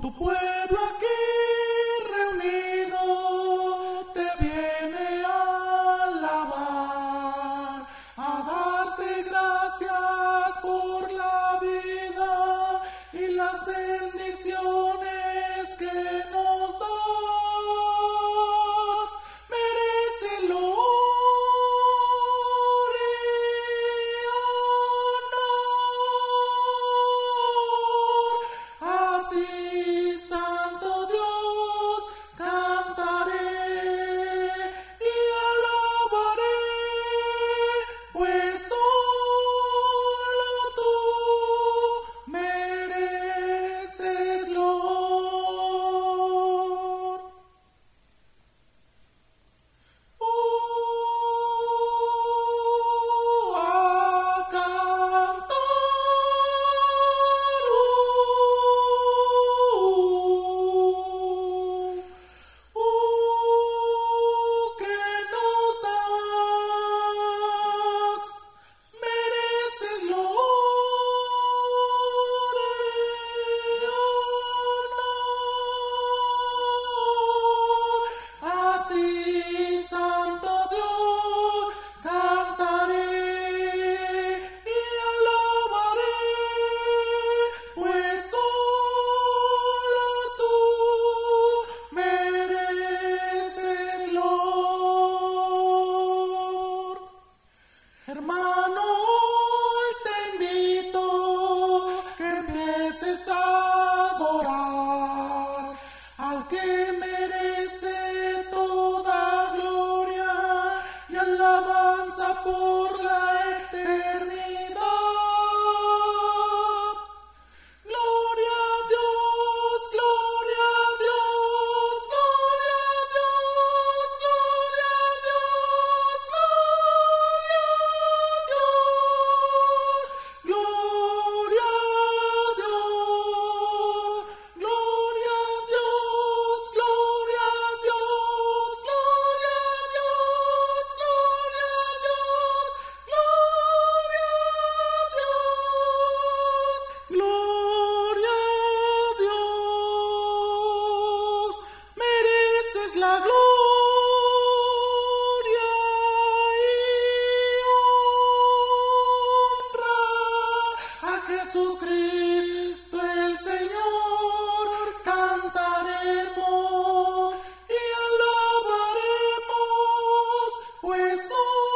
tu pueblo Hermano, hoy te invito que empieces a adorar al que merece. Jesucristo el Señor cantaremos y alabaremos, pues hoy